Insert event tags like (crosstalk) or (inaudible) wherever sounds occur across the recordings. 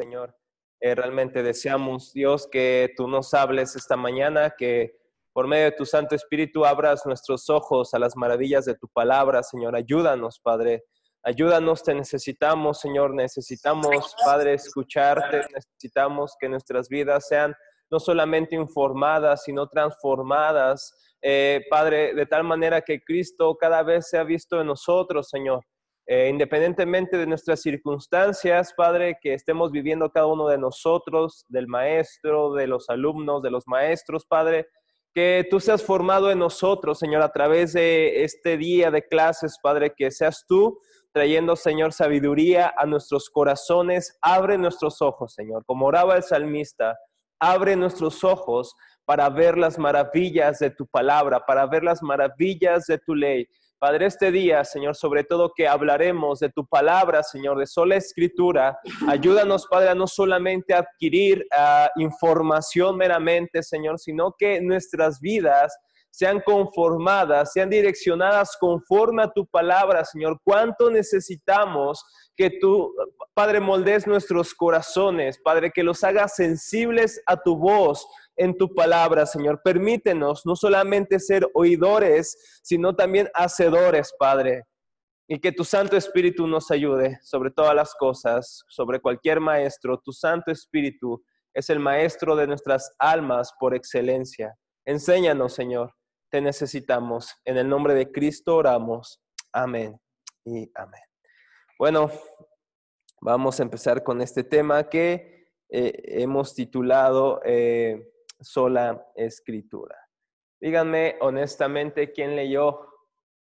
Señor. Eh, realmente deseamos, Dios, que tú nos hables esta mañana, que por medio de tu Santo Espíritu abras nuestros ojos a las maravillas de tu palabra, Señor. Ayúdanos, Padre. Ayúdanos, te necesitamos, Señor. Necesitamos, Padre, escucharte. Necesitamos que nuestras vidas sean no solamente informadas, sino transformadas. Eh, Padre, de tal manera que Cristo cada vez se ha visto en nosotros, Señor. Eh, independientemente de nuestras circunstancias, Padre, que estemos viviendo cada uno de nosotros, del maestro, de los alumnos, de los maestros, Padre, que tú seas formado en nosotros, Señor, a través de este día de clases, Padre, que seas tú trayendo, Señor, sabiduría a nuestros corazones. Abre nuestros ojos, Señor, como oraba el salmista, abre nuestros ojos para ver las maravillas de tu palabra, para ver las maravillas de tu ley. Padre, este día, Señor, sobre todo que hablaremos de tu palabra, Señor, de sola escritura. Ayúdanos, Padre, a no solamente adquirir ah, información meramente, Señor, sino que nuestras vidas sean conformadas, sean direccionadas conforme a tu palabra, Señor. ¿Cuánto necesitamos que tú, Padre, moldes nuestros corazones, Padre, que los hagas sensibles a tu voz, en tu palabra, Señor. Permítenos no solamente ser oidores, sino también hacedores, Padre. Y que tu Santo Espíritu nos ayude sobre todas las cosas, sobre cualquier maestro. Tu Santo Espíritu es el maestro de nuestras almas por excelencia. Enséñanos, Señor. Te necesitamos. En el nombre de Cristo oramos. Amén y amén. Bueno, vamos a empezar con este tema que eh, hemos titulado eh, sola escritura. Díganme honestamente quién leyó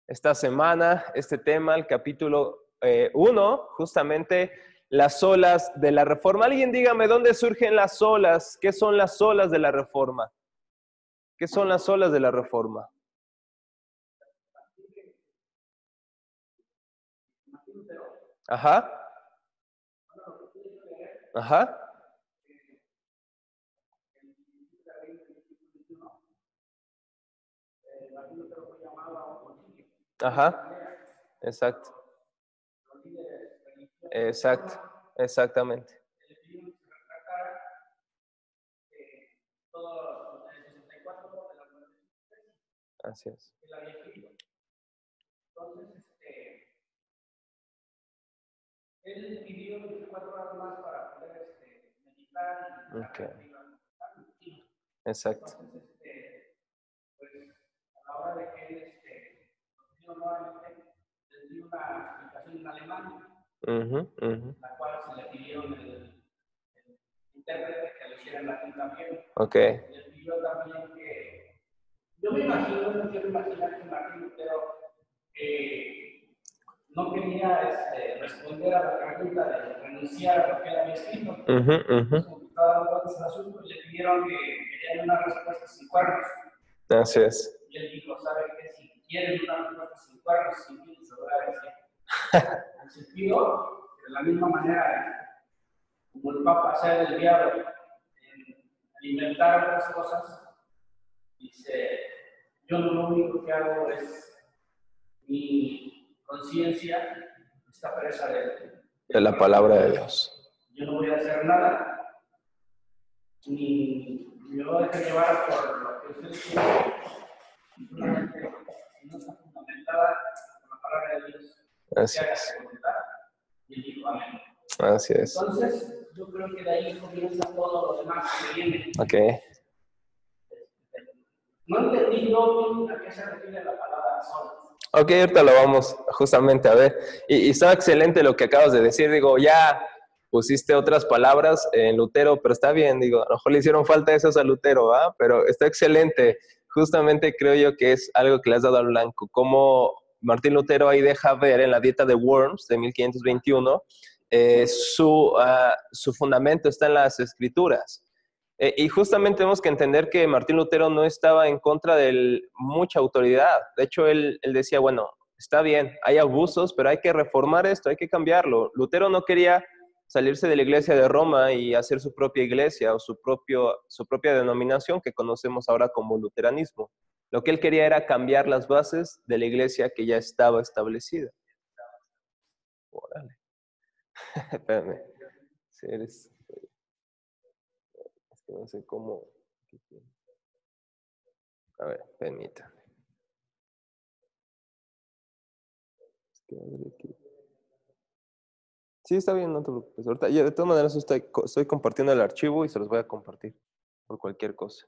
esta semana este tema, el capítulo 1, eh, justamente las olas de la reforma. Alguien dígame dónde surgen las olas, qué son las olas de la reforma. ¿Qué son las olas de la reforma? Ajá. Ajá. Ajá, exacto. Exacto, exactamente. Así es. Entonces, este, él pidió cuatro horas más para poder este, meditar. Okay. Exacto. Que nuevamente les di una explicación en alemán, la cual se le pidió el, el intérprete que lo hiciera en latín también. Ok. Les pidió también que. Yo me imagino, no quiero imaginar que Martín Lutero eh, no quería este, responder a la pregunta de renunciar a lo que él había escrito. Uh -huh, uh -huh. Como estaba dando vueltas al asunto, le pidieron que querían una respuesta sin cuernos. Así es. Y él dijo, ¿sabe qué? Si quieren una respuesta sin cuernos, sin fin, se lo voy a decir. En sentido, de la misma manera, como el Papa se ha desviado en alimentar otras cosas, dice, yo lo único que hago es mi conciencia está presa de, de la palabra de Dios. Yo no voy a hacer nada, ni me voy a dejar llevar por lo que ustedes quieren, no está fundamentada por la palabra de Dios. Así es. Y dijo amén. Así es. Entonces, yo creo que de ahí comienza todo lo demás que viene. Ok. No entendí yo a qué se refiere la palabra sol. Ok, ahorita lo vamos justamente a ver. Y, y está excelente lo que acabas de decir. Digo, ya pusiste otras palabras en Lutero, pero está bien. Digo, a lo mejor le hicieron falta esas a Lutero, ¿va? Pero está excelente justamente creo yo que es algo que le has dado al blanco, como Martín Lutero ahí deja ver en la dieta de Worms de 1521, eh, su, uh, su fundamento está en las escrituras. Eh, y justamente tenemos que entender que Martín Lutero no estaba en contra de mucha autoridad. De hecho, él, él decía, bueno, está bien, hay abusos, pero hay que reformar esto, hay que cambiarlo. Lutero no quería salirse de la iglesia de Roma y hacer su propia iglesia o su, propio, su propia denominación que conocemos ahora como luteranismo. Lo que él quería era cambiar las bases de la iglesia que ya estaba establecida. Órale. (laughs) Espérame. Es que no sé cómo. A ver, permítanme. Sí, está bien, no te preocupes. Ahorita, de todas maneras, estoy, estoy compartiendo el archivo y se los voy a compartir por cualquier cosa.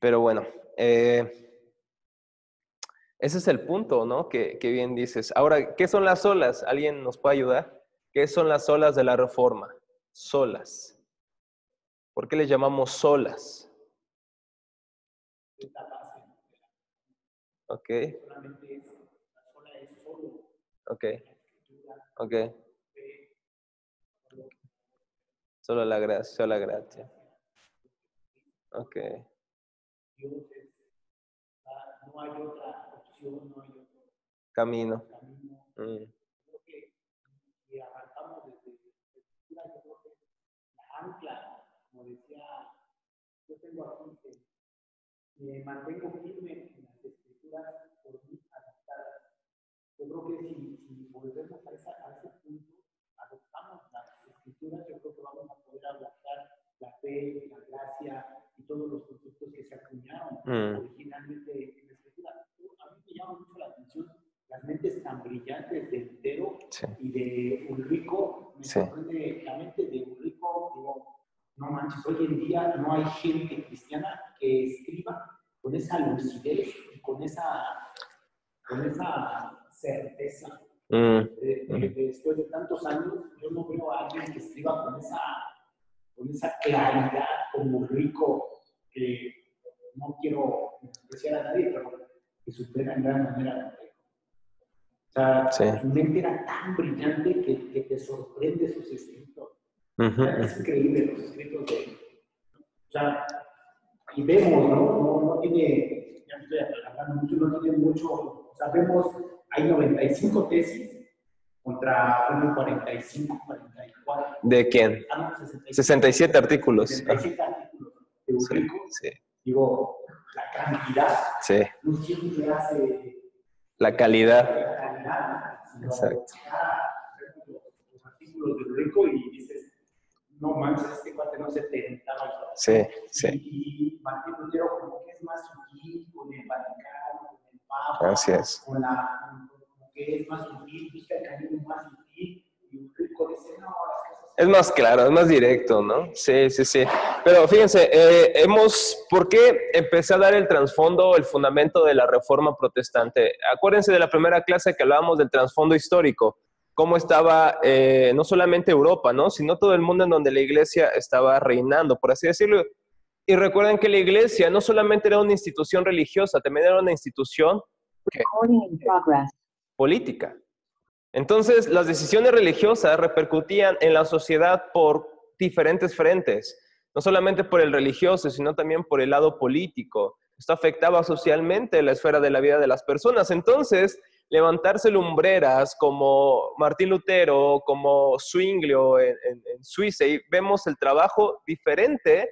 Pero bueno, eh, ese es el punto, ¿no? Que, que, bien dices. Ahora, ¿qué son las olas? ¿Alguien nos puede ayudar? ¿Qué son las olas de la reforma? Solas. ¿Por qué les llamamos solas? Ok. Ok. Ok. Solo la gracia, solo la gracia. Ok. No hay otra opción, no hay otro camino. camino. Mm. Creo que si arrancamos desde, desde la ancla, como decía, yo tengo aquí que me mantengo firme en las escrituras por mí adaptadas. Yo creo que si, si volvemos a, esa, a ese punto, adoptamos escrituras, yo creo que vamos a poder adaptar la fe, la gracia y todos los conceptos que se acuñaron mm. originalmente en la escritura. A mí me llama mucho la atención las mentes tan brillantes de Entero y de Ulrico. Me sorprende la mente de Ulrico, digo, no manches, hoy en día no hay gente cristiana que escriba con esa lucidez y con esa, con esa certeza. Mm. después de tantos años, yo no veo a alguien que escriba con esa, con esa claridad como rico, que no quiero despreciar a nadie, pero que supera en gran manera O sea, su mente era tan brillante que, que te sorprende sus escritos. Es increíble los escritos de... O sea, y vemos, ¿no? No, no tiene, ya estoy hablando mucho, no tiene mucho, o sea, vemos, hay 95 tesis contra 45, 44. ¿De quién? Ah, no, 67. 67 artículos. 67 artículos de Eurico. Sí, sí. Digo, la cantidad sí. no siempre hace... La calidad. La calidad. Exacto. Los artículos de y dices, no manches, este cuate no se tentaba. Sí, sí. Y, y Martín Lutero como que es más sutil con el Vaticano, con el Papa. Así es. Con la, como que es más sutil, busca el camino más sutil. Y un rico dice, no, las cosas... Es más claro, es más directo, ¿no? Sí, sí, sí. Pero fíjense, eh, hemos, ¿por qué empecé a dar el trasfondo, el fundamento de la reforma protestante? Acuérdense de la primera clase que hablábamos del trasfondo histórico cómo estaba eh, no solamente Europa, ¿no? sino todo el mundo en donde la iglesia estaba reinando, por así decirlo. Y recuerden que la iglesia no solamente era una institución religiosa, también era una institución política. Entonces, las decisiones religiosas repercutían en la sociedad por diferentes frentes, no solamente por el religioso, sino también por el lado político. Esto afectaba socialmente la esfera de la vida de las personas. Entonces, levantarse lumbreras como Martín Lutero, como Zwinglio en, Suiza, y vemos el trabajo diferente,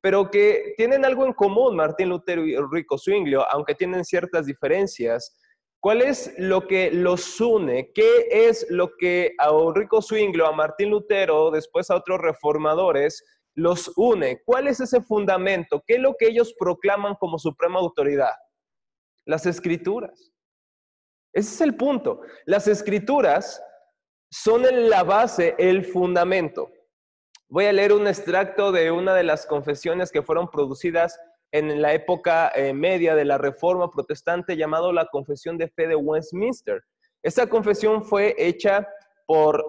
pero que tienen algo en común Martín Lutero y Enrico Zwinglio, aunque tienen ciertas diferencias. ¿Cuál es lo que los une? ¿Qué es lo que a Enrico Zwinglio, a Martín Lutero, después a otros reformadores, los une? ¿Cuál es ese fundamento? ¿Qué es lo que ellos proclaman como suprema autoridad? Las escrituras. Ese es el punto. Las escrituras son la base, el fundamento. Voy a leer un extracto de una de las confesiones que fueron producidas en la época eh, media de la Reforma Protestante llamado la Confesión de Fe de Westminster. Esta confesión fue hecha por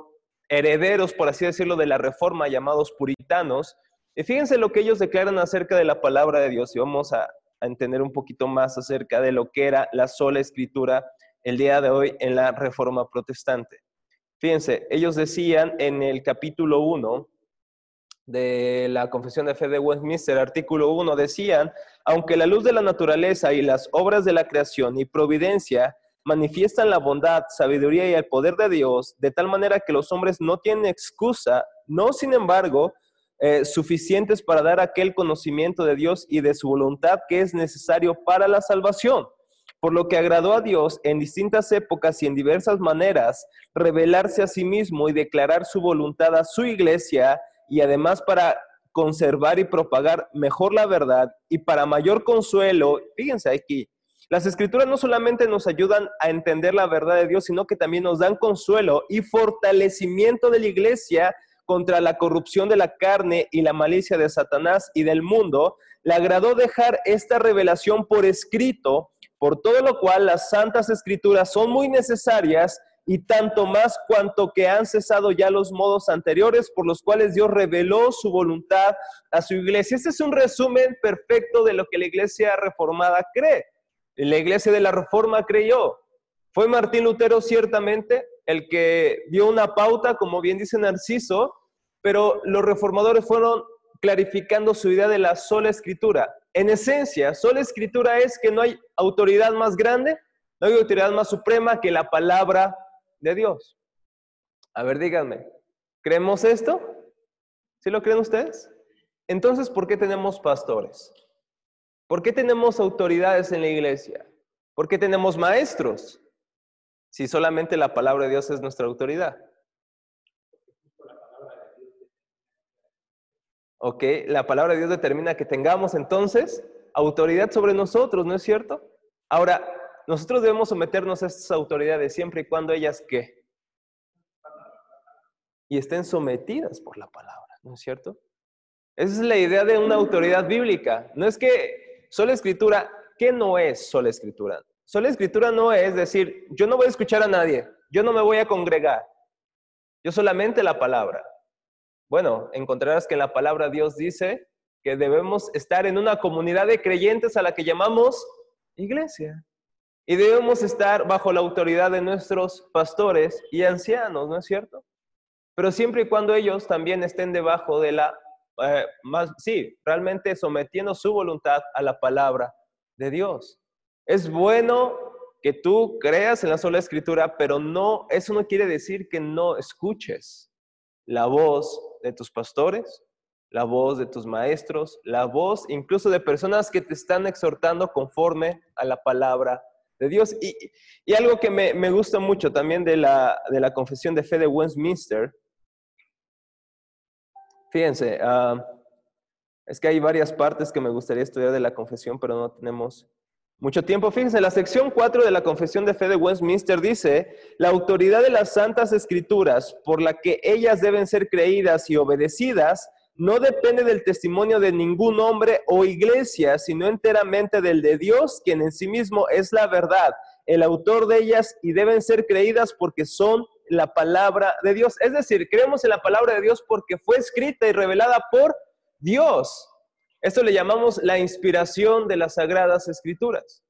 herederos, por así decirlo, de la Reforma llamados puritanos. Y fíjense lo que ellos declaran acerca de la palabra de Dios y vamos a entender un poquito más acerca de lo que era la sola escritura el día de hoy en la Reforma Protestante. Fíjense, ellos decían en el capítulo 1 de la Confesión de Fe de Westminster, artículo 1, decían, aunque la luz de la naturaleza y las obras de la creación y providencia manifiestan la bondad, sabiduría y el poder de Dios, de tal manera que los hombres no tienen excusa, no sin embargo, eh, suficientes para dar aquel conocimiento de Dios y de su voluntad que es necesario para la salvación. Por lo que agradó a Dios en distintas épocas y en diversas maneras revelarse a sí mismo y declarar su voluntad a su iglesia y además para conservar y propagar mejor la verdad y para mayor consuelo, fíjense aquí, las escrituras no solamente nos ayudan a entender la verdad de Dios, sino que también nos dan consuelo y fortalecimiento de la iglesia contra la corrupción de la carne y la malicia de Satanás y del mundo, le agradó dejar esta revelación por escrito, por todo lo cual las santas escrituras son muy necesarias y tanto más cuanto que han cesado ya los modos anteriores por los cuales Dios reveló su voluntad a su iglesia. Este es un resumen perfecto de lo que la iglesia reformada cree. La iglesia de la reforma creyó. Fue Martín Lutero ciertamente el que dio una pauta, como bien dice Narciso, pero los reformadores fueron clarificando su idea de la sola escritura. En esencia, sola escritura es que no hay autoridad más grande, no hay autoridad más suprema que la palabra de Dios. A ver, díganme, ¿creemos esto? ¿Sí lo creen ustedes? Entonces, ¿por qué tenemos pastores? ¿Por qué tenemos autoridades en la iglesia? ¿Por qué tenemos maestros? Si solamente la palabra de Dios es nuestra autoridad. Ok, la palabra de Dios determina que tengamos entonces autoridad sobre nosotros, ¿no es cierto? Ahora, nosotros debemos someternos a estas autoridades siempre y cuando ellas qué? Y estén sometidas por la palabra, ¿no es cierto? Esa es la idea de una autoridad bíblica. No es que sola escritura, ¿qué no es sola escritura? Sola escritura no es decir, yo no voy a escuchar a nadie, yo no me voy a congregar, yo solamente la palabra. Bueno, encontrarás que la palabra Dios dice que debemos estar en una comunidad de creyentes a la que llamamos iglesia. Y debemos estar bajo la autoridad de nuestros pastores y ancianos, ¿no es cierto? Pero siempre y cuando ellos también estén debajo de la, eh, más, sí, realmente sometiendo su voluntad a la palabra de Dios. Es bueno que tú creas en la sola escritura, pero no, eso no quiere decir que no escuches la voz de tus pastores, la voz de tus maestros, la voz incluso de personas que te están exhortando conforme a la palabra de Dios. Y, algo que me, gusta mucho también de la, de la, confesión de fe de Westminster, fíjense, ah, es que hay varias partes que me gustaría estudiar de la confesión, pero no tenemos mucho tiempo. Fíjense, la sección 4 de la Confesión de Fe de Westminster dice, la autoridad de las santas escrituras por la que ellas deben ser creídas y obedecidas no depende del testimonio de ningún hombre o iglesia, sino enteramente del de Dios, quien en sí mismo es la verdad, el autor de ellas, y deben ser creídas porque son la palabra de Dios. Es decir, creemos en la palabra de Dios porque fue escrita y revelada por Dios. Esto le llamamos la inspiración de las sagradas escrituras.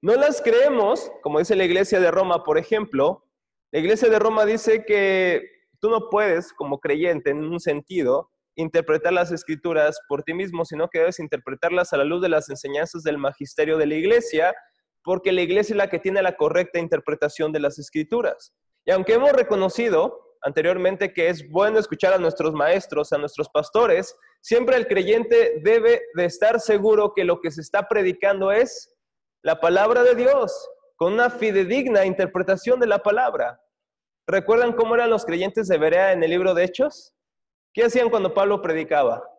No las creemos, como dice la iglesia de Roma, por ejemplo. La iglesia de Roma dice que tú no puedes, como creyente, en un sentido, interpretar las escrituras por ti mismo, sino que debes interpretarlas a la luz de las enseñanzas del magisterio de la iglesia, porque la iglesia es la que tiene la correcta interpretación de las escrituras. Y aunque hemos reconocido anteriormente que es bueno escuchar a nuestros maestros, a nuestros pastores, siempre el creyente debe de estar seguro que lo que se está predicando es la palabra de Dios, con una fidedigna interpretación de la palabra. ¿Recuerdan cómo eran los creyentes de Berea en el libro de Hechos? ¿Qué hacían cuando Pablo predicaba?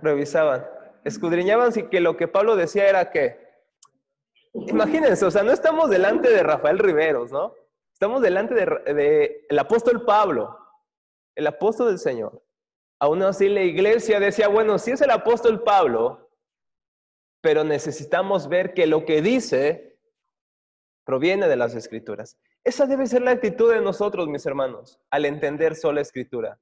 Revisaban, escudriñaban si que lo que Pablo decía era que Imagínense, o sea, no estamos delante de Rafael Riveros, ¿no? Estamos delante del de, el apóstol Pablo, el apóstol del Señor. Aún así la iglesia decía, bueno, sí es el apóstol Pablo, pero necesitamos ver que lo que dice proviene de las escrituras. Esa debe ser la actitud de nosotros, mis hermanos, al entender sola escritura.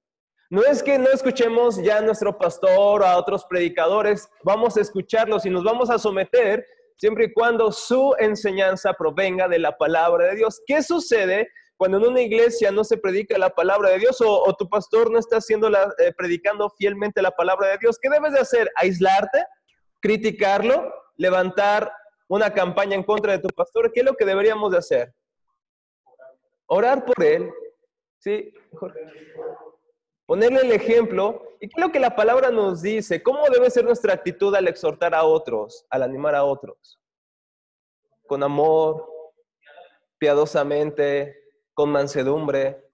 No es que no escuchemos ya a nuestro pastor o a otros predicadores, vamos a escucharlos y nos vamos a someter siempre y cuando su enseñanza provenga de la palabra de Dios. ¿Qué sucede cuando en una iglesia no se predica la palabra de Dios o, tu pastor no está haciendo la, eh, predicando fielmente la palabra de Dios? ¿Qué debes de hacer? ¿Aislarte? ¿Criticarlo? ¿Levantar una campaña en contra de tu pastor? ¿Qué es lo que deberíamos de hacer? Orar por él. ¿Sí, ponerle el ejemplo. ¿Y qué lo que la palabra nos dice? ¿Cómo debe ser nuestra actitud al exhortar a otros, al animar a otros? Con amor, piadosamente, con mansedumbre.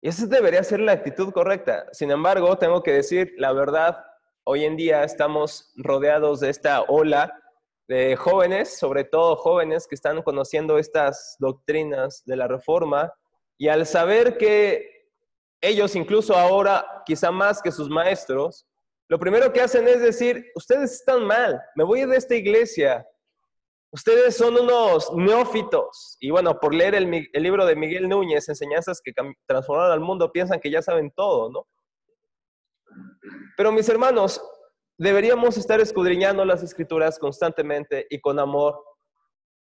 Y esa debería ser la actitud correcta. Sin embargo, tengo que decir la verdad, hoy en día estamos rodeados de esta ola de jóvenes, sobre todo jóvenes que están conociendo estas doctrinas de la reforma y al saber que ellos incluso ahora, quizá más que sus maestros, lo primero que hacen es decir, ustedes están mal, me voy de esta iglesia, Ustedes son unos neófitos. Y bueno, por leer el, libro de Miguel Núñez, Enseñanzas que transformaron al mundo, piensan que ya saben todo, ¿no? Pero mis hermanos, deberíamos estar escudriñando las escrituras constantemente y con amor.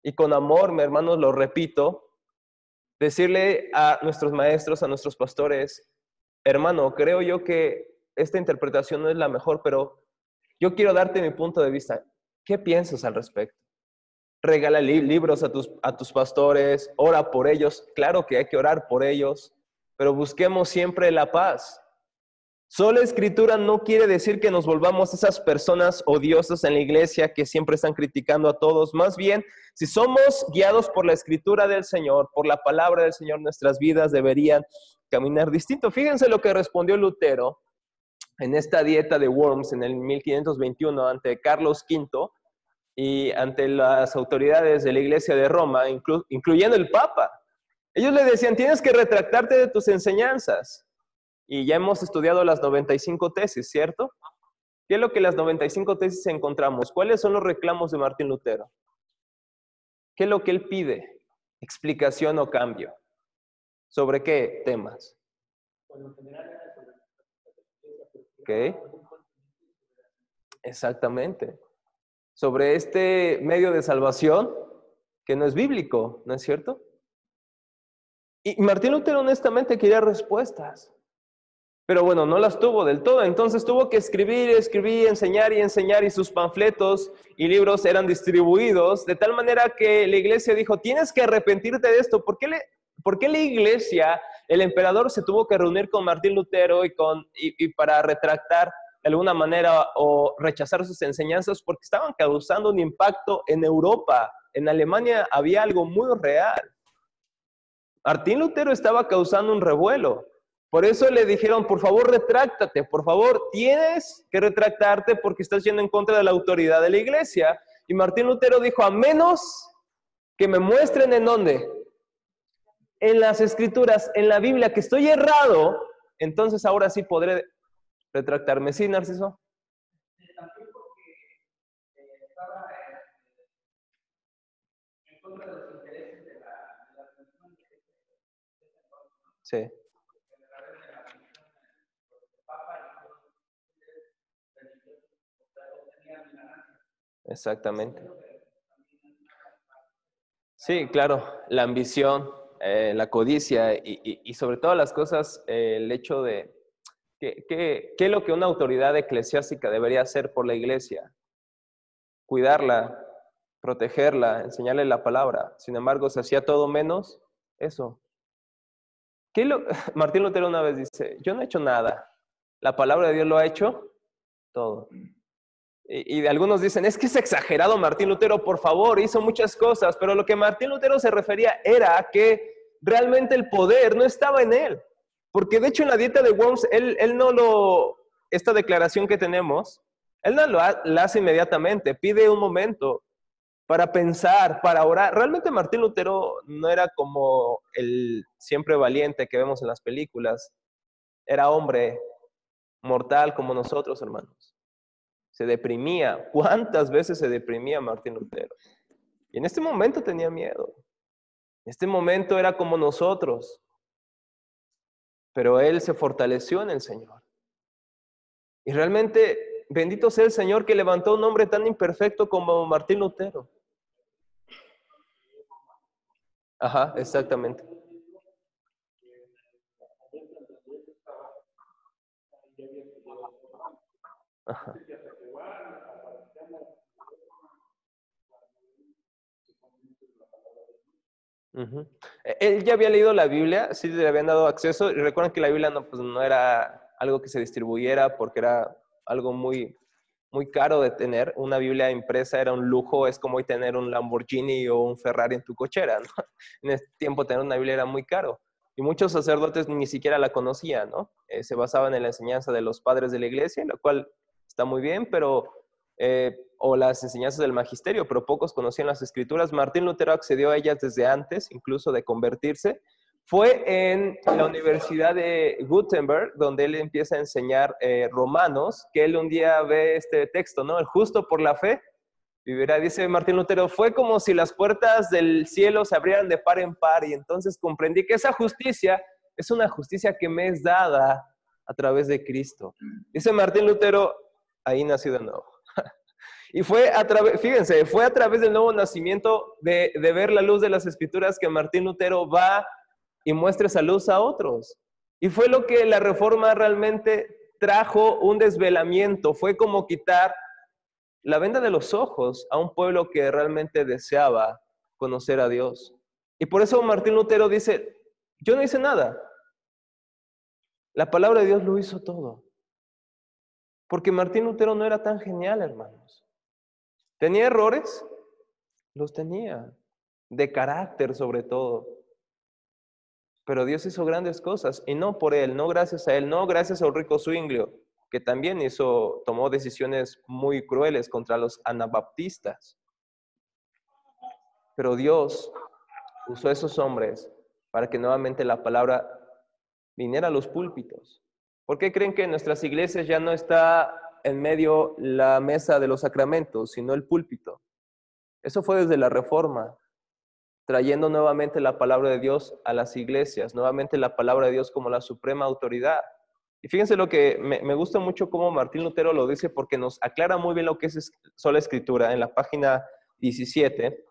Y con amor, mis hermanos, lo repito, decirle a nuestros maestros, a nuestros pastores, hermano, creo yo que esta interpretación no es la mejor, pero yo quiero darte mi punto de vista. ¿Qué piensas al respecto? regala libros a tus, a tus pastores, ora por ellos. Claro que hay que orar por ellos, pero busquemos siempre la paz. Solo escritura no quiere decir que nos volvamos esas personas odiosas en la iglesia que siempre están criticando a todos. Más bien, si somos guiados por la escritura del Señor, por la palabra del Señor, nuestras vidas deberían caminar distinto. Fíjense lo que respondió Lutero en esta dieta de Worms en el 1521 ante Carlos V y ante las autoridades de la Iglesia de Roma, incluyendo el Papa. Ellos le decían, tienes que retractarte de tus enseñanzas. Y ya hemos estudiado las 95 tesis, ¿cierto? ¿Qué es lo que las 95 tesis encontramos? ¿Cuáles son los reclamos de Martín Lutero? ¿Qué es lo que él pide? Explicación o cambio. ¿Sobre qué temas? ¿Qué? Exactamente sobre este medio de salvación que no es bíblico, ¿no es cierto? Y Martín Lutero honestamente quería respuestas, pero bueno, no las tuvo del todo, entonces tuvo que escribir, escribir, enseñar y enseñar y sus panfletos y libros eran distribuidos de tal manera que la iglesia dijo, tienes que arrepentirte de esto, ¿por qué, le, por qué la iglesia, el emperador se tuvo que reunir con Martín Lutero y, con, y para retractar de alguna manera o rechazar sus enseñanzas porque estaban causando un impacto en Europa. En Alemania había algo muy real. Martín Lutero estaba causando un revuelo. Por eso le dijeron, por favor, retráctate, por favor, tienes que retractarte porque estás yendo en contra de la autoridad de la iglesia. Y Martín Lutero dijo, a menos que me muestren en dónde, en las escrituras, en la Biblia, que estoy errado, entonces ahora sí podré retractarme. ¿Sí, Narciso? También porque estaba en contra de los intereses de la, de la Sí. Exactamente. Sí, claro, la ambición, eh, la codicia y, y, y, sobre todas las cosas, eh, el hecho de, ¿Qué, es lo que una autoridad eclesiástica debería hacer por la iglesia? Cuidarla, protegerla, enseñarle la palabra. Sin embargo, se hacía todo menos eso. ¿Qué lo... (laughs) Martín Lutero una vez dice, yo no he hecho nada. La palabra de Dios lo ha hecho todo. Y, y, algunos dicen, es que es exagerado Martín Lutero, por favor, hizo muchas cosas, pero lo que Martín Lutero se refería era que realmente el poder no estaba en él. Porque de hecho en la dieta de Worms, él, él no lo, esta declaración que tenemos, él no lo la hace inmediatamente, pide un momento para pensar, para orar. Realmente Martín Lutero no era como el siempre valiente que vemos en las películas. Era hombre mortal como nosotros, hermanos. Se deprimía. ¿Cuántas veces se deprimía Martín Lutero? Y en este momento tenía miedo. En este momento era como nosotros pero él se fortaleció en el Señor. Y realmente, bendito sea el Señor que levantó un hombre tan imperfecto como Martín Lutero. Ajá, exactamente. Ajá. E, él ya había leído la Biblia, sí le habían dado acceso, y recuerden que la Biblia no, pues, no era algo que se distribuyera porque era algo muy, muy caro de tener. Una Biblia impresa era un lujo, es como hoy tener un Lamborghini o un Ferrari en tu cochera. (laughs) En ese tiempo tener una Biblia era muy caro. y muchos sacerdotes ni siquiera la conocían, ¿no? Eh, se basaban en la enseñanza de los padres de la iglesia, lo cual está muy bien, pero, eh, o las enseñanzas del magisterio, pero pocos conocían las escrituras. Martín Lutero accedió a ellas desde antes, incluso de convertirse. Fue en la Universidad de Gutenberg, donde él empieza a enseñar eh, romanos, que él un día ve este texto, ¿no? El justo por la fe vivirá, dice Martín Lutero, fue como si las puertas del cielo se abrieran de par en par y entonces comprendí que esa justicia es una justicia que me es dada a través de Cristo. Dice Martín Lutero, ahí nació de nuevo. Y fue a través, fíjense, fue a través del nuevo nacimiento de, de ver la luz de las escrituras que Martín Lutero va y muestra esa luz a otros. Y fue lo que la reforma realmente trajo un desvelamiento, fue como quitar la venda de los ojos a un pueblo que realmente deseaba conocer a Dios. Y por eso Martín Lutero dice, yo no hice nada. La palabra de Dios lo hizo todo. Porque Martín Lutero no era tan genial, hermanos. ¿Tenía errores? Los tenía. De carácter sobre todo. Pero Dios hizo grandes cosas y no por él, no gracias a él, no gracias a Ulrico Zwinglio, que también hizo, tomó decisiones muy crueles contra los anabaptistas. Pero Dios usó a esos hombres para que nuevamente la palabra viniera a los púlpitos. ¿Por qué creen que en nuestras iglesias ya no está en medio la mesa de los sacramentos, sino el púlpito? Eso fue desde la reforma, trayendo nuevamente la palabra de Dios a las iglesias, nuevamente la palabra de Dios como la suprema autoridad. Y fíjense lo que me, gusta mucho cómo Martín Lutero lo dice porque nos aclara muy bien lo que es sola escritura en la página 17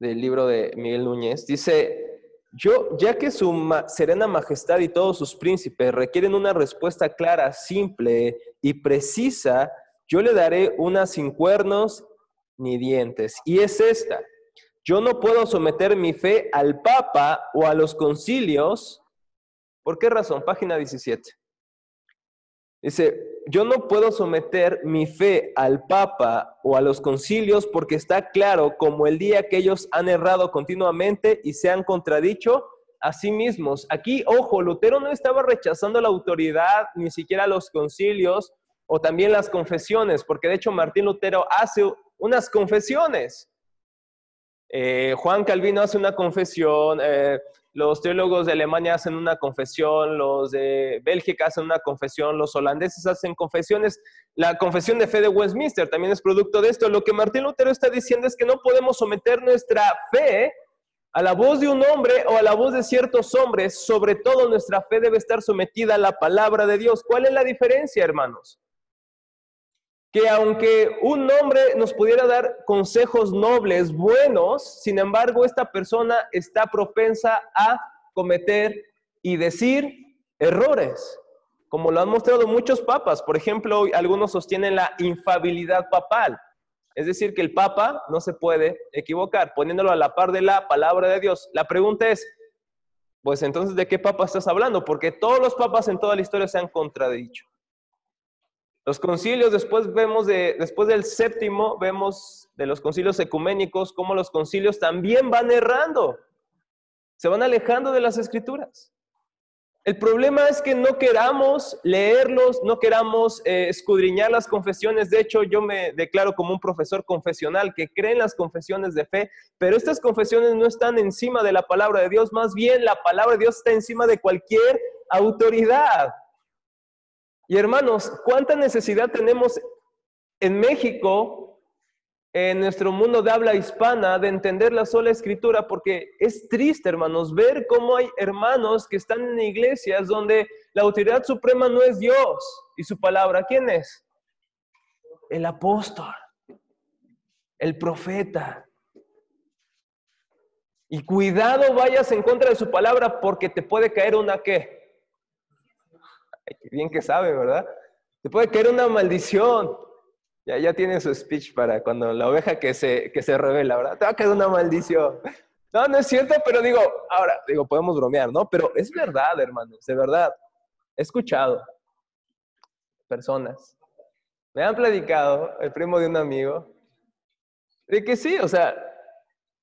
del libro de Miguel Núñez. Dice, yo, ya que su serena majestad y todos sus príncipes requieren una respuesta clara, simple y precisa, yo le daré una sin cuernos ni dientes. Y es esta, yo no puedo someter mi fe al Papa o a los concilios ¿Por qué razón? Página 17. Dice, yo no puedo someter mi fe al Papa o a los concilios porque está claro como el día que ellos han errado continuamente y se han contradicho a sí mismos. Aquí, ojo, Lutero no estaba rechazando la autoridad, ni siquiera los concilios o también las confesiones, porque de hecho Martín Lutero hace unas confesiones. Eh, Juan Calvino hace una confesión, eh, los teólogos de Alemania hacen una confesión, los de Bélgica hacen una confesión, los holandeses hacen confesiones. La confesión de fe de Westminster también es producto de esto. Lo que Martín Lutero está diciendo es que no podemos someter nuestra fe a la voz de un hombre o a la voz de ciertos hombres. Sobre todo nuestra fe debe estar sometida a la palabra de Dios. ¿Cuál es la diferencia, hermanos? Que aunque un hombre nos pudiera dar consejos nobles, buenos, sin embargo, esta persona está propensa a cometer y decir errores, como lo han mostrado muchos papas. Por ejemplo, algunos sostienen la infabilidad papal, es decir, que el papa no se puede equivocar, poniéndolo a la par de la palabra de Dios. La pregunta es, pues entonces, ¿de qué papa estás hablando? Porque todos los papas en toda la historia se han contradicho. Los concilios, después vemos de, después del séptimo, vemos de los concilios ecuménicos, cómo los concilios también van errando, se van alejando de las escrituras. El problema es que no queramos leerlos, no queramos eh, escudriñar las confesiones. De hecho, yo me declaro como un profesor confesional que cree en las confesiones de fe, pero estas confesiones no están encima de la palabra de Dios, más bien la palabra de Dios está encima de cualquier autoridad. Y hermanos, ¿cuánta necesidad tenemos en México, en nuestro mundo de habla hispana, de entender la sola escritura? Porque es triste, hermanos, ver cómo hay hermanos que están en iglesias donde la autoridad suprema no es Dios y su palabra. ¿Quién es? El apóstol, el profeta. Y cuidado vayas en contra de su palabra porque te puede caer una qué? Bien que sabe, ¿verdad? Te puede caer una maldición. Ya, ya tiene su speech para cuando la oveja que se, que se revela, ¿verdad? Te va a caer una maldición. No, no es cierto, pero digo, ahora, digo, podemos bromear, ¿no? Pero es verdad, hermanos, de verdad. He escuchado personas, me han platicado, el primo de un amigo, de que sí, o sea,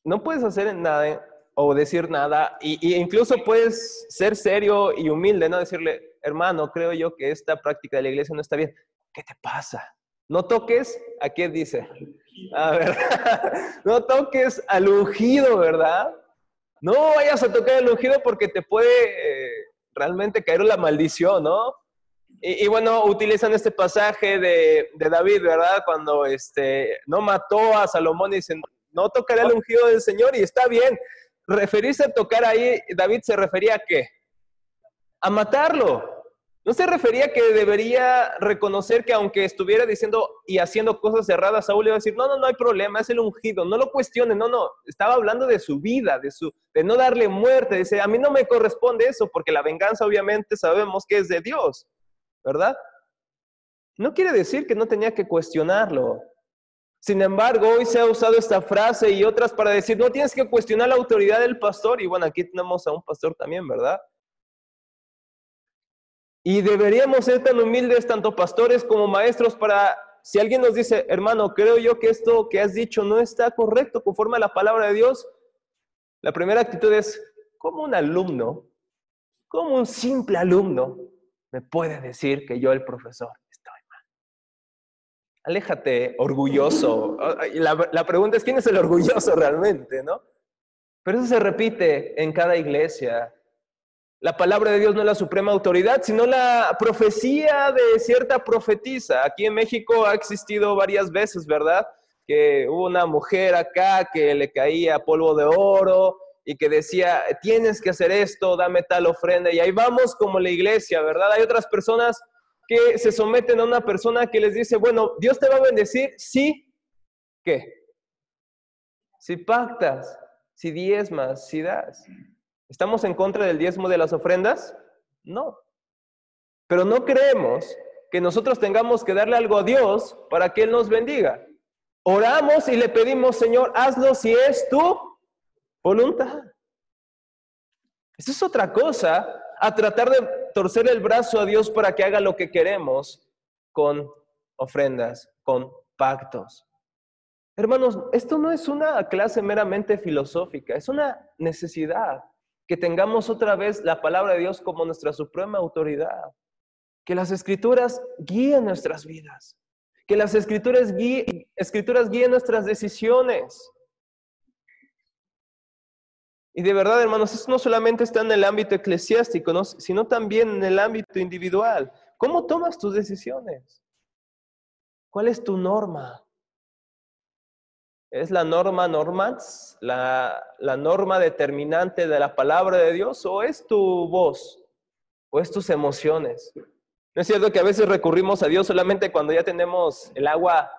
no puedes hacer nada o decir nada, y, incluso puedes ser serio y humilde, ¿no? Decirle, hermano, creo yo que esta práctica de la iglesia no está bien. ¿Qué te pasa? No toques, ¿a quién dice? A ver, (laughs) no toques al ungido, ¿verdad? No vayas a tocar al ungido porque te puede eh, realmente caer la maldición, ¿no? Y, bueno, utilizan este pasaje de, de, David, ¿verdad? Cuando este, no mató a Salomón y dicen, no tocaré el ungido del Señor y está bien. Referirse a tocar ahí, David se refería a qué? A matarlo. No se refería que debería reconocer que aunque estuviera diciendo y haciendo cosas erradas, Saúl iba a decir, no, no, no hay problema, es el ungido, no lo cuestione, no, no, estaba hablando de su vida, de, su, de no darle muerte, dice, a mí no me corresponde eso, porque la venganza obviamente sabemos que es de Dios, ¿verdad? No quiere decir que no tenía que cuestionarlo. Sin embargo, hoy se ha usado esta frase y otras para decir, no tienes que cuestionar la autoridad del pastor, y bueno, aquí tenemos a un pastor también, ¿verdad? Y deberíamos ser tan humildes, tanto pastores como maestros, para, si alguien nos dice, hermano, creo yo que esto que has dicho no está correcto conforme a la palabra de Dios, la primera actitud es, como un alumno, como un simple alumno, me puede decir que yo, el profesor, estoy mal. Aléjate, orgulloso. La, la pregunta es, ¿quién es el orgulloso realmente, no? Pero eso se repite en cada iglesia, la palabra de Dios no es la suprema autoridad, sino la profecía de cierta profetisa. Aquí en México ha existido varias veces, ¿verdad? Que hubo una mujer acá que le caía polvo de oro y que decía, tienes que hacer esto, dame tal ofrenda. Y ahí vamos como la iglesia, ¿verdad? Hay otras personas que se someten a una persona que les dice, bueno, Dios te va a bendecir si, ¿qué? Si pactas, si diezmas, si das. ¿Estamos en contra del diezmo de las ofrendas? No. Pero no creemos que nosotros tengamos que darle algo a Dios para que Él nos bendiga. Oramos y le pedimos, Señor, hazlo si es tu voluntad. Eso es otra cosa a tratar de torcer el brazo a Dios para que haga lo que queremos con ofrendas, con pactos. Hermanos, esto no es una clase meramente filosófica, es una necesidad que tengamos otra vez la palabra de Dios como nuestra suprema autoridad, que las escrituras guíen nuestras vidas, que las escrituras guíen, escrituras guíen nuestras decisiones. Y de verdad, hermanos, esto no solamente está en el ámbito eclesiástico, sino también en el ámbito individual. ¿Cómo tomas tus decisiones? ¿Cuál es tu norma? ¿Es la norma normans, la, la, norma determinante de la palabra de Dios o es tu voz o es tus emociones? No es cierto que a veces recurrimos a Dios solamente cuando ya tenemos el agua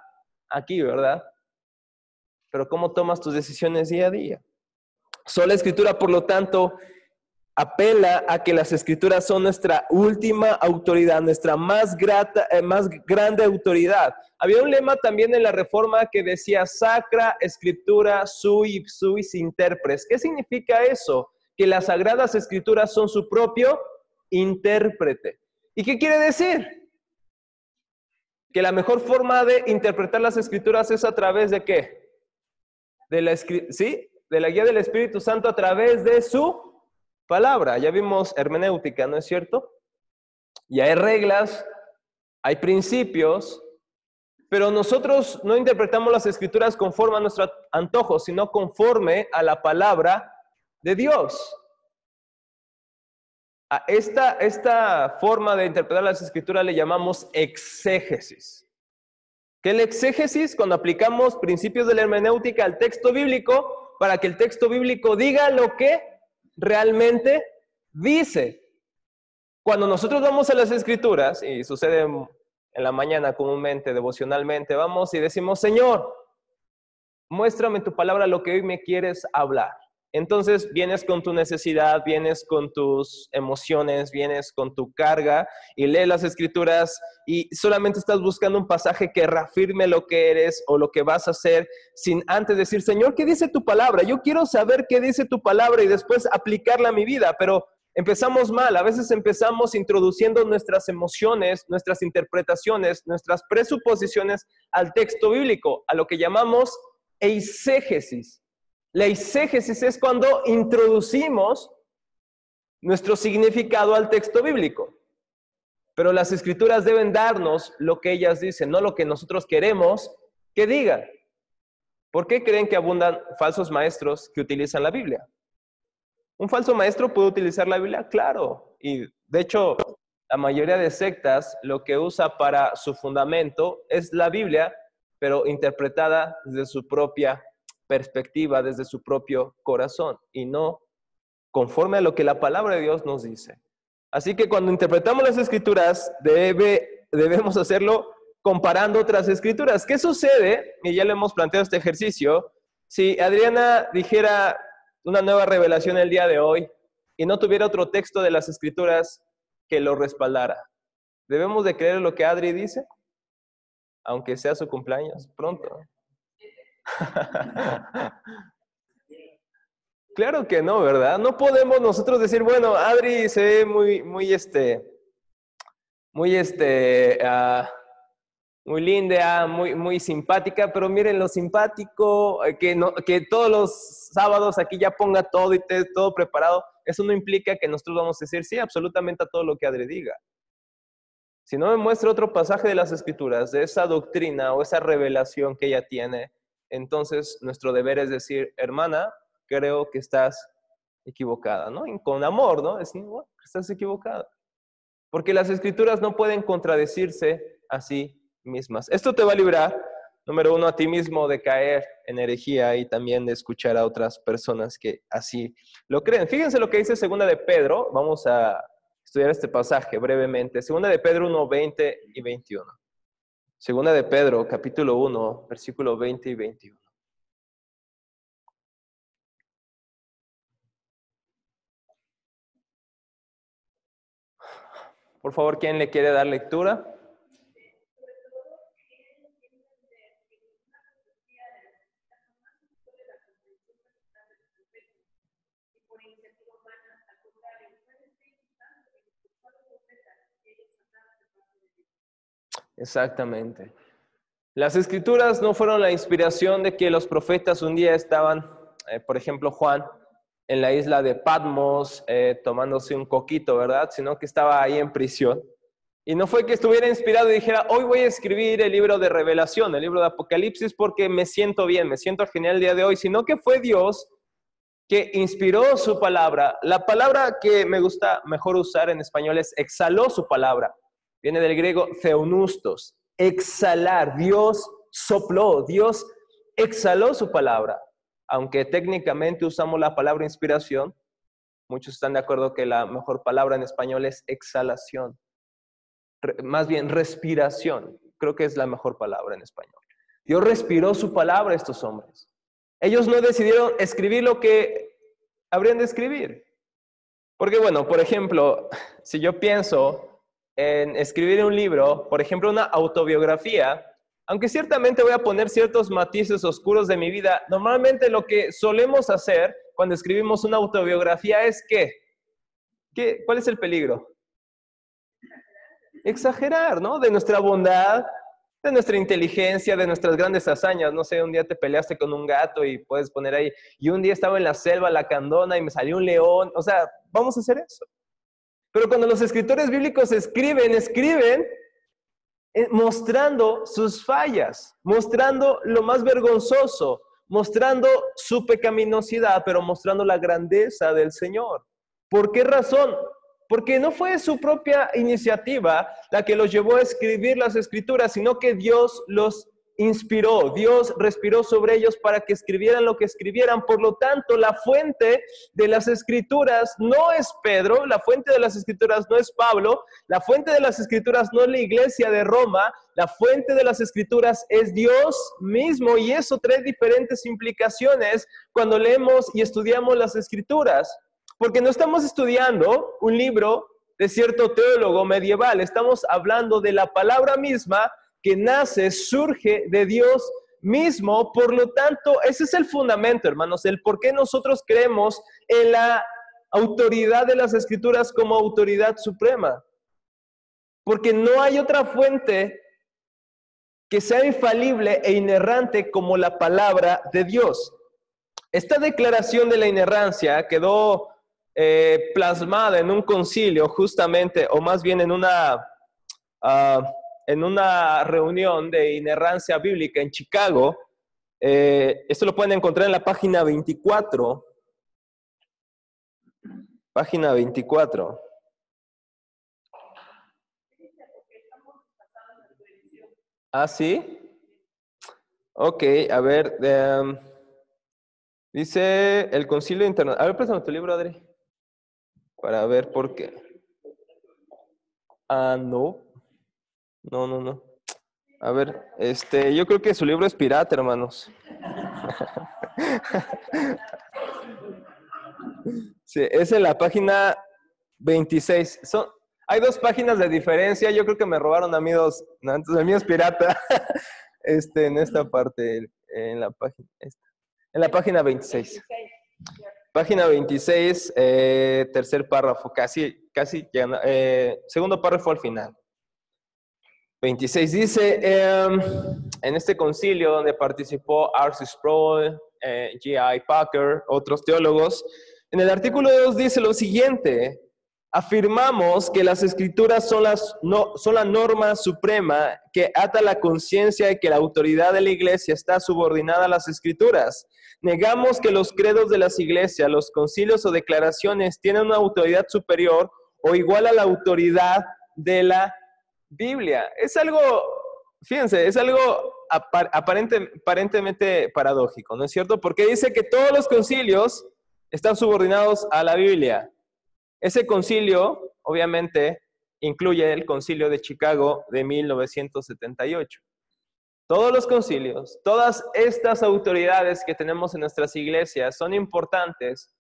aquí, ¿verdad? Pero ¿cómo tomas tus decisiones día a día? Sola escritura, por lo tanto, apela a que las escrituras son nuestra última autoridad, nuestra más, grata, eh, más grande autoridad. Había un lema también en la reforma que decía sacra escritura sui suis interpres. ¿Qué significa eso? Que las sagradas escrituras son su propio intérprete. ¿Y qué quiere decir? Que la mejor forma de interpretar las escrituras es a través de qué? De la, ¿sí? de la guía del Espíritu Santo a través de su palabra. Ya vimos hermenéutica, ¿no es cierto? Y hay reglas, hay principios, pero nosotros no interpretamos las escrituras conforme a nuestro antojo, sino conforme a la palabra de Dios. A esta, esta forma de interpretar las escrituras le llamamos exégesis. ¿Qué es el exégesis? Cuando aplicamos principios de la hermenéutica al texto bíblico para que el texto bíblico diga lo que realmente dice. Cuando nosotros vamos a las escrituras, y sucede en la mañana comúnmente, devocionalmente, vamos y decimos, Señor, muéstrame tu palabra lo que hoy me quieres hablar. Entonces vienes con tu necesidad, vienes con tus emociones, vienes con tu carga y lees las escrituras y solamente estás buscando un pasaje que reafirme lo que eres o lo que vas a hacer sin antes decir, Señor, ¿qué dice tu palabra? Yo quiero saber qué dice tu palabra y después aplicarla a mi vida, pero empezamos mal. A veces empezamos introduciendo nuestras emociones, nuestras interpretaciones, nuestras presuposiciones al texto bíblico, a lo que llamamos eisegesis La exégesis es cuando introducimos nuestro significado al texto bíblico. Pero las escrituras deben darnos lo que ellas dicen, no lo que nosotros queremos que digan. ¿Por qué creen que abundan falsos maestros que utilizan la Biblia? ¿Un falso maestro puede utilizar la Biblia? Claro. Y de hecho, la mayoría de sectas lo que usa para su fundamento es la Biblia, pero interpretada desde su propia perspectiva, desde su propio corazón y no conforme a lo que la palabra de Dios nos dice. Así que cuando interpretamos las escrituras, debe, debemos hacerlo comparando otras escrituras. ¿Qué sucede? Y ya le hemos planteado este ejercicio. Si Adriana dijera una nueva revelación el día de hoy y no tuviera otro texto de las escrituras que lo respaldara, ¿debemos de creer lo que Adri dice? Aunque sea su cumpleaños, pronto. (laughs) Claro que no, ¿verdad? No podemos nosotros decir, bueno, Adri se ve muy, muy, este, muy, este, uh, muy linda, muy, muy simpática, pero miren lo simpático, eh, que, no, que todos los sábados aquí ya ponga todo y todo preparado. Eso no implica que nosotros vamos a decir sí absolutamente a todo lo que Adri diga. Si no me muestra otro pasaje de las Escrituras, de esa doctrina o esa revelación que ella tiene, entonces nuestro deber es decir, hermana, creo que estás equivocada, ¿no? Y con amor, ¿no? Decir, bueno, estás equivocada. Porque las escrituras no pueden contradecirse a sí mismas. Esto te va a librar, número uno, a ti mismo de caer en herejía y también de escuchar a otras personas que así lo creen. Fíjense lo que dice segunda de Pedro. Vamos a estudiar este pasaje brevemente. Segunda de Pedro 1, 20 y 21. Segunda de Pedro, capítulo 1, versículo 20 y 21. Por favor, ¿quién le quiere dar lectura? Exactamente. Las escrituras no fueron la inspiración de que los profetas un día estaban, eh, por ejemplo, Juan, en la isla de Patmos eh, tomándose un coquito, ¿verdad? Sino que estaba ahí en prisión. Y no fue que estuviera inspirado y dijera, hoy voy a escribir el libro de revelación, el libro de Apocalipsis, porque me siento bien, me siento genial el día de hoy, sino que fue Dios que inspiró su palabra. La palabra que me gusta mejor usar en español es exhaló su palabra. Viene del griego theonustos, exhalar. Dios sopló, Dios exhaló su palabra aunque técnicamente usamos la palabra inspiración, muchos están de acuerdo que la mejor palabra en español es exhalación. más bien, respiración. Creo que es la mejor palabra en español. Dios respiró su palabra a estos hombres. Ellos no decidieron escribir lo que habrían de escribir. Porque, bueno, por ejemplo, si yo pienso en escribir un libro, por ejemplo, una autobiografía, aunque ciertamente voy a poner ciertos matices oscuros de mi vida, normalmente lo que solemos hacer cuando escribimos una autobiografía es que, ¿qué, ¿cuál es el peligro? Exagerar, ¿no? De nuestra bondad, de nuestra inteligencia, de nuestras grandes hazañas. No sé, un día te peleaste con un gato y puedes poner ahí, y un día estaba en la selva, la candona, y me salió un león. O sea, vamos a hacer eso. Pero cuando los escritores bíblicos escriben, escriben eh, mostrando sus fallas, mostrando lo más vergonzoso, mostrando su pecaminosidad, pero mostrando la grandeza del Señor. ¿Por qué razón? Porque no fue su propia iniciativa la que los llevó a escribir las escrituras, sino que Dios los inspiró, Dios respiró sobre ellos para que escribieran lo que escribieran. Por lo tanto, la fuente de las escrituras no es Pedro, la fuente de las escrituras no es Pablo, la fuente de las escrituras no es la iglesia de Roma, la fuente de las escrituras es Dios mismo y eso trae diferentes implicaciones cuando leemos y estudiamos las escrituras. Porque no estamos estudiando un libro de cierto teólogo medieval, estamos hablando de la palabra misma que nace, surge de Dios mismo. Por lo tanto, ese es el fundamento, hermanos, el por qué nosotros creemos en la autoridad de las escrituras como autoridad suprema. Porque no hay otra fuente que sea infalible e inerrante como la palabra de Dios. Esta declaración de la inerrancia quedó eh, plasmada en un concilio justamente, o más bien en una, ah, en una reunión de inerrancia bíblica en Chicago. Eh, esto lo pueden encontrar en la página 24. Página 24. ¿Ah, sí? Ok, a ver. Em, dice el Concilio Internacional. A ver, préstame tu libro, Adri. Para ver por qué. Ah, no. No, no, no. A ver, este, yo creo que su libro es pirata, hermanos. (laughs) Sí, es en la página 26. Son, hay dos páginas de diferencia. Yo creo que me robaron a mí dos. No, entonces el mío es pirata. (laughs) Este, en esta parte, en la página, en la página 26. Página 26, eh, tercer párrafo, casi, casi, eh, segundo párrafo al final. 26 dice, em, en este concilio donde participó Arthur Sproul, eh, G.I. Packer, otros teólogos, en el artículo 2 dice lo siguiente, afirmamos que las escrituras son, las, no, son la norma suprema que ata la conciencia de que la autoridad de la iglesia está subordinada a las escrituras. Negamos que los credos de las iglesias, los concilios o declaraciones tienen una autoridad superior o igual a la autoridad de la Biblia. Es algo, fíjense, es algo aparentemente paradójico, ¿no es cierto? Porque dice que todos los concilios están subordinados a la Biblia. Ese concilio, obviamente, incluye el concilio de Chicago de 1978. Todos los concilios, todas estas autoridades que tenemos en nuestras iglesias son importantes.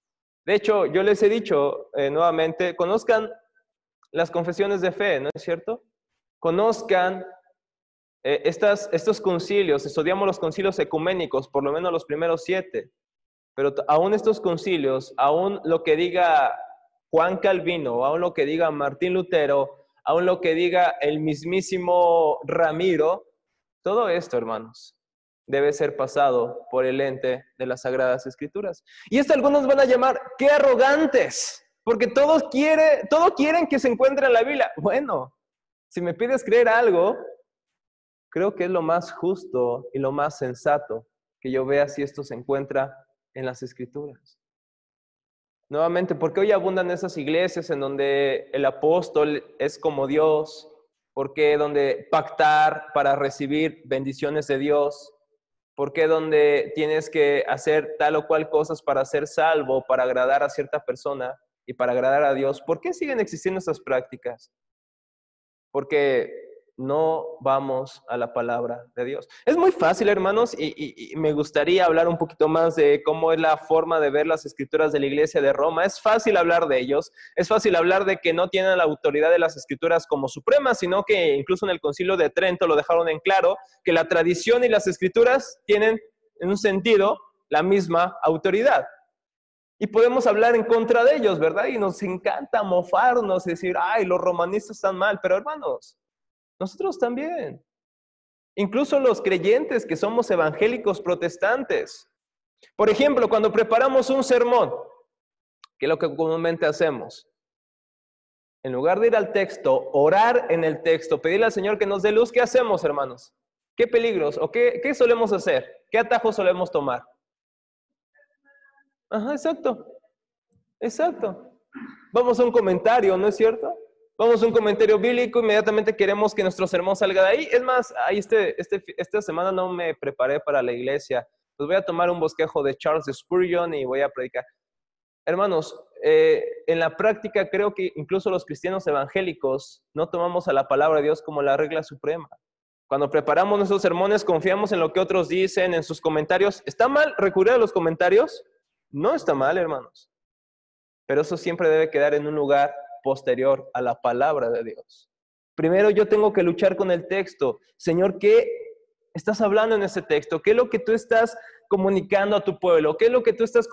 De hecho, yo les he dicho eh, nuevamente, conozcan las confesiones de fe, ¿no es cierto? Conozcan eh, estas, estos concilios, estudiamos los concilios ecuménicos, por lo menos los primeros siete, pero aún estos concilios, aún lo que diga Juan Calvino, aún lo que diga Martín Lutero, aún lo que diga el mismísimo Ramiro, todo esto, hermanos, debe ser pasado por el ente de las Sagradas Escrituras. Y esto algunos van a llamar, qué arrogantes, porque todos, quiere, todos quieren que se encuentre en la Biblia. Bueno, si me pides creer algo, creo que es lo más justo y lo más sensato que yo vea si esto se encuentra en las Escrituras. Nuevamente, porque hoy abundan esas iglesias en donde el apóstol es como Dios? porque donde pactar para recibir bendiciones de Dios? porque donde tienes que hacer tal o cual cosas para ser salvo, para agradar a cierta persona y para agradar a Dios? ¿Por qué siguen existiendo esas prácticas? Porque no vamos a la palabra de Dios. Es muy fácil, hermanos, y, me gustaría hablar un poquito más de cómo es la forma de ver las escrituras de la iglesia de Roma. Es fácil hablar de ellos, es fácil hablar de que no tienen la autoridad de las escrituras como supremas, sino que incluso en el concilio de Trento lo dejaron en claro, que la tradición y las escrituras tienen en un sentido la misma autoridad. Y podemos hablar en contra de ellos, ¿verdad? Y nos encanta mofarnos y decir, ay, los romanistas están mal, pero hermanos, nosotros también. Incluso los creyentes que somos evangélicos protestantes. Por ejemplo, cuando preparamos un sermón, que es lo que comúnmente hacemos, en lugar de ir al texto, orar en el texto, pedirle al Señor que nos dé luz, ¿qué hacemos, hermanos? ¿Qué peligros o qué, qué solemos hacer? ¿Qué atajos solemos tomar? Ajá, exacto. Exacto. Vamos a un comentario, ¿no es cierto? Vamos a un comentario bíblico, inmediatamente queremos que nuestro sermón salga de ahí. Es más, ahí este, este, esta semana no me preparé para la iglesia. Pues voy a tomar un bosquejo de Charles Spurgeon y voy a predicar. Hermanos, eh, en la práctica creo que incluso los cristianos evangélicos no tomamos a la palabra de Dios como la regla suprema. Cuando preparamos nuestros sermones, confiamos en lo que otros dicen, en sus comentarios. ¿Está mal recurrir a los comentarios? No está mal, hermanos. Pero eso siempre debe quedar en un lugar posterior a la palabra de Dios. Primero yo tengo que luchar con el texto. Señor, ¿qué estás hablando en ese texto? ¿Qué es lo que tú estás comunicando a tu pueblo? ¿Qué es lo que tú estás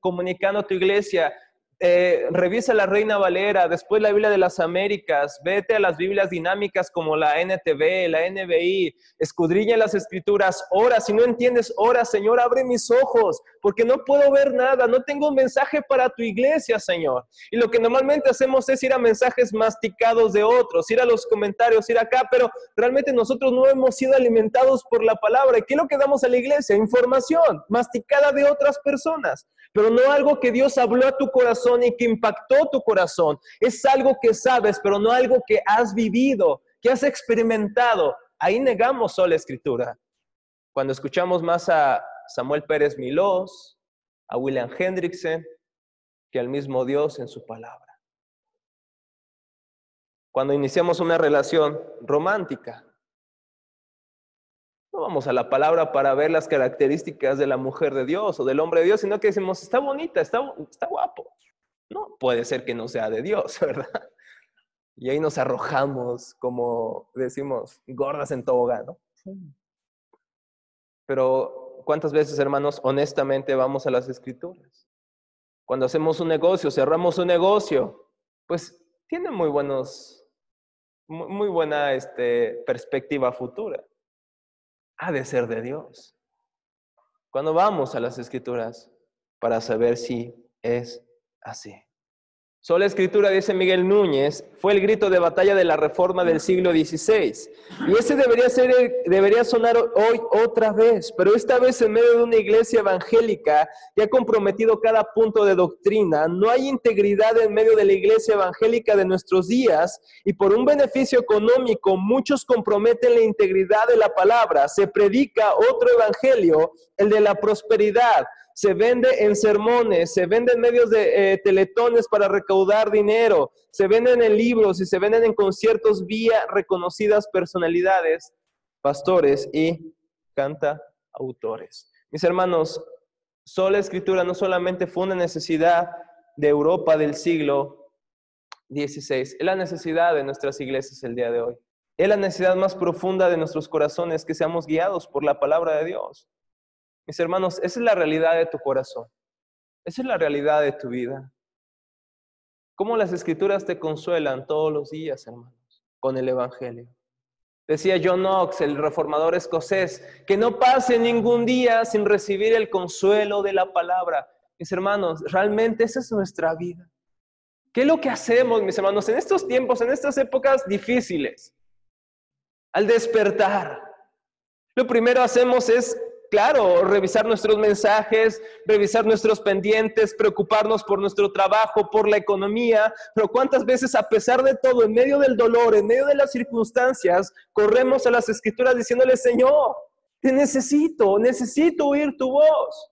comunicando a tu iglesia? Eh, revisa la Reina Valera, después la Biblia de las Américas, vete a las Biblias dinámicas como la NTV, la NBI, escudriña las escrituras, ora, si no entiendes, ora, Señor, abre mis ojos, porque no puedo ver nada, no tengo un mensaje para tu iglesia, Señor. Y lo que normalmente hacemos es ir a mensajes masticados de otros, ir a los comentarios, ir acá, pero realmente nosotros no hemos sido alimentados por la palabra. ¿Y qué es lo que damos a la iglesia? Información masticada de otras personas pero no algo que Dios habló a tu corazón y que impactó tu corazón. Es algo que sabes, pero no algo que has vivido, que has experimentado. Ahí negamos sola escritura. Cuando escuchamos más a Samuel Pérez Milós, a William Hendrickson, que al mismo Dios en su palabra. Cuando iniciamos una relación romántica, no vamos a la palabra para ver las características de la mujer de Dios o del hombre de Dios, sino que decimos, está bonita, está, está guapo. No, puede ser que no sea de Dios, (laughs) ¿verdad? Y ahí nos arrojamos, como decimos, gordas en tobogán, ¿no? Pero, ¿cuántas veces, hermanos, honestamente vamos a las escrituras? Cuando hacemos un negocio, cerramos un negocio, pues tiene muy buenos, muy, buena este, perspectiva futura ha de ser de Dios. Cuando vamos a las escrituras para saber si es así. Sola escritura, dice Miguel Núñez, fue el grito de batalla de la reforma del siglo XVI. Y ese debería, ser, debería sonar hoy otra vez, pero esta vez en medio de una iglesia evangélica que ha comprometido cada punto de doctrina. No hay integridad en medio de la iglesia evangélica de nuestros días y por un beneficio económico muchos comprometen la integridad de la palabra. Se predica otro evangelio, el de la prosperidad se vende en sermones, se vende en medios de eh, teletones para recaudar dinero, se venden en libros y se venden en conciertos vía reconocidas personalidades, pastores y canta autores. Mis hermanos, sola escritura no solamente fue una necesidad de Europa del siglo XVI, es la necesidad de nuestras iglesias el día de hoy. Es la necesidad más profunda de nuestros corazones que seamos guiados por la palabra de Dios. Mis hermanos, esa es la realidad de tu corazón. Esa es la realidad de tu vida. ¿Cómo las escrituras te consuelan todos los días, hermanos, con el Evangelio? Decía John Knox, el reformador escocés, que no pase ningún día sin recibir el consuelo de la palabra. Mis hermanos, realmente esa es nuestra vida. ¿Qué es lo que hacemos, mis hermanos, en estos tiempos, en estas épocas difíciles? Al despertar, lo primero hacemos es claro, revisar nuestros mensajes, revisar nuestros pendientes, preocuparnos por nuestro trabajo, por la economía, pero cuántas veces a pesar de todo, en medio del dolor, en medio de las circunstancias, corremos a las escrituras diciéndole, Señor, te necesito, necesito oír tu voz.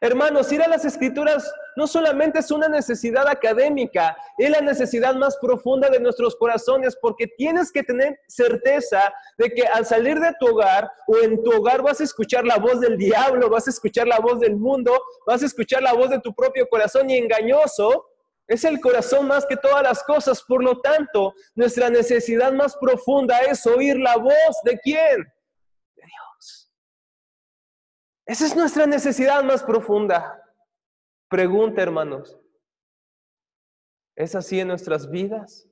Hermanos, ir a las escrituras no solamente es una necesidad académica, es la necesidad más profunda de nuestros corazones, porque tienes que tener certeza de que al salir de tu hogar o en tu hogar vas a escuchar la voz del diablo, vas a escuchar la voz del mundo, vas a escuchar la voz de tu propio corazón y engañoso. Es el corazón más que todas las cosas, por lo tanto, nuestra necesidad más profunda es oír la voz de quién? De Dios. Esa es nuestra necesidad más profunda. Pregunta, hermanos, ¿es así en nuestras vidas?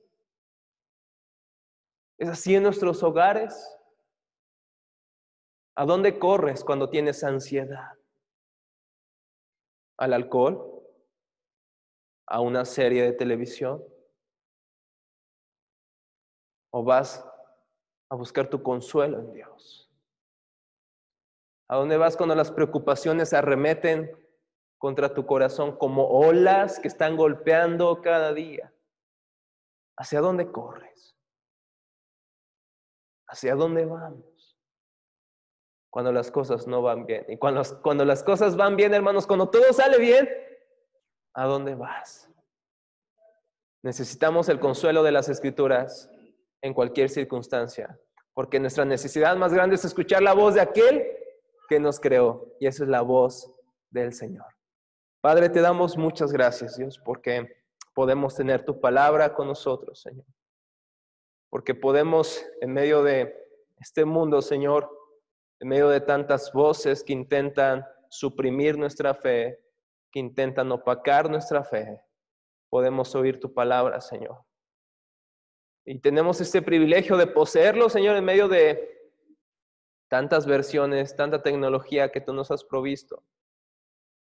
¿Es así en nuestros hogares? ¿A dónde corres cuando tienes ansiedad? ¿Al alcohol? ¿A una serie de televisión? ¿O vas a buscar tu consuelo en Dios? ¿A dónde vas cuando las preocupaciones arremeten contra tu corazón como olas que están golpeando cada día. ¿Hacia dónde corres? ¿Hacia dónde vamos? Cuando las cosas no van bien. Y cuando, cuando las cosas van bien, hermanos, cuando todo sale bien, ¿a dónde vas? Necesitamos el consuelo de las escrituras en cualquier circunstancia, porque nuestra necesidad más grande es escuchar la voz de aquel que nos creó, y esa es la voz del Señor. Padre, te damos muchas gracias, Dios, porque podemos tener tu palabra con nosotros, Señor. Porque podemos, en medio de este mundo, Señor, en medio de tantas voces que intentan suprimir nuestra fe, que intentan opacar nuestra fe, podemos oír tu palabra, Señor. Y tenemos este privilegio de poseerlo, Señor, en medio de tantas versiones, tanta tecnología que tú nos has provisto.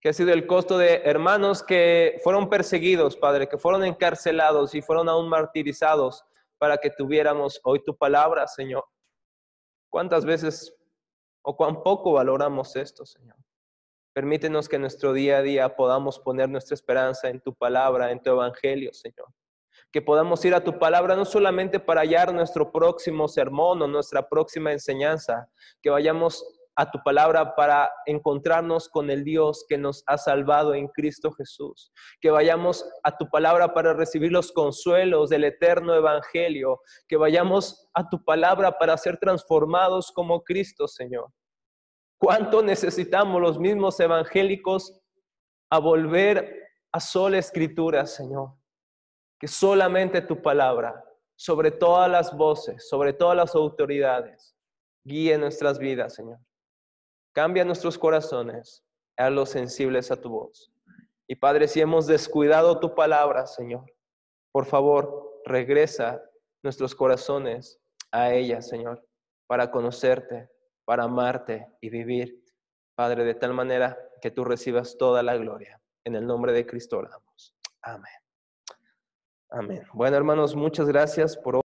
Que ha sido el costo de hermanos que fueron perseguidos, Padre, que fueron encarcelados y fueron aún martirizados para que tuviéramos hoy tu palabra, Señor. ¿Cuántas veces o cuán poco valoramos esto, Señor? Permítenos que en nuestro día a día podamos poner nuestra esperanza en tu palabra, en tu evangelio, Señor. Que podamos ir a tu palabra no solamente para hallar nuestro próximo sermón o nuestra próxima enseñanza, que vayamos a tu palabra para encontrarnos con el Dios que nos ha salvado en Cristo Jesús. Que vayamos a tu palabra para recibir los consuelos del eterno Evangelio. Que vayamos a tu palabra para ser transformados como Cristo, Señor. ¿Cuánto necesitamos los mismos evangélicos a volver a sola escritura, Señor? Que solamente tu palabra, sobre todas las voces, sobre todas las autoridades, guíe nuestras vidas, Señor. Cambia nuestros corazones, los sensibles a tu voz. Y Padre, si hemos descuidado tu palabra, Señor, por favor, regresa nuestros corazones a ella, Señor, para conocerte, para amarte y vivir, Padre, de tal manera que tú recibas toda la gloria. En el nombre de Cristo oramos. Amén. Amén. Bueno, hermanos, muchas gracias por hoy.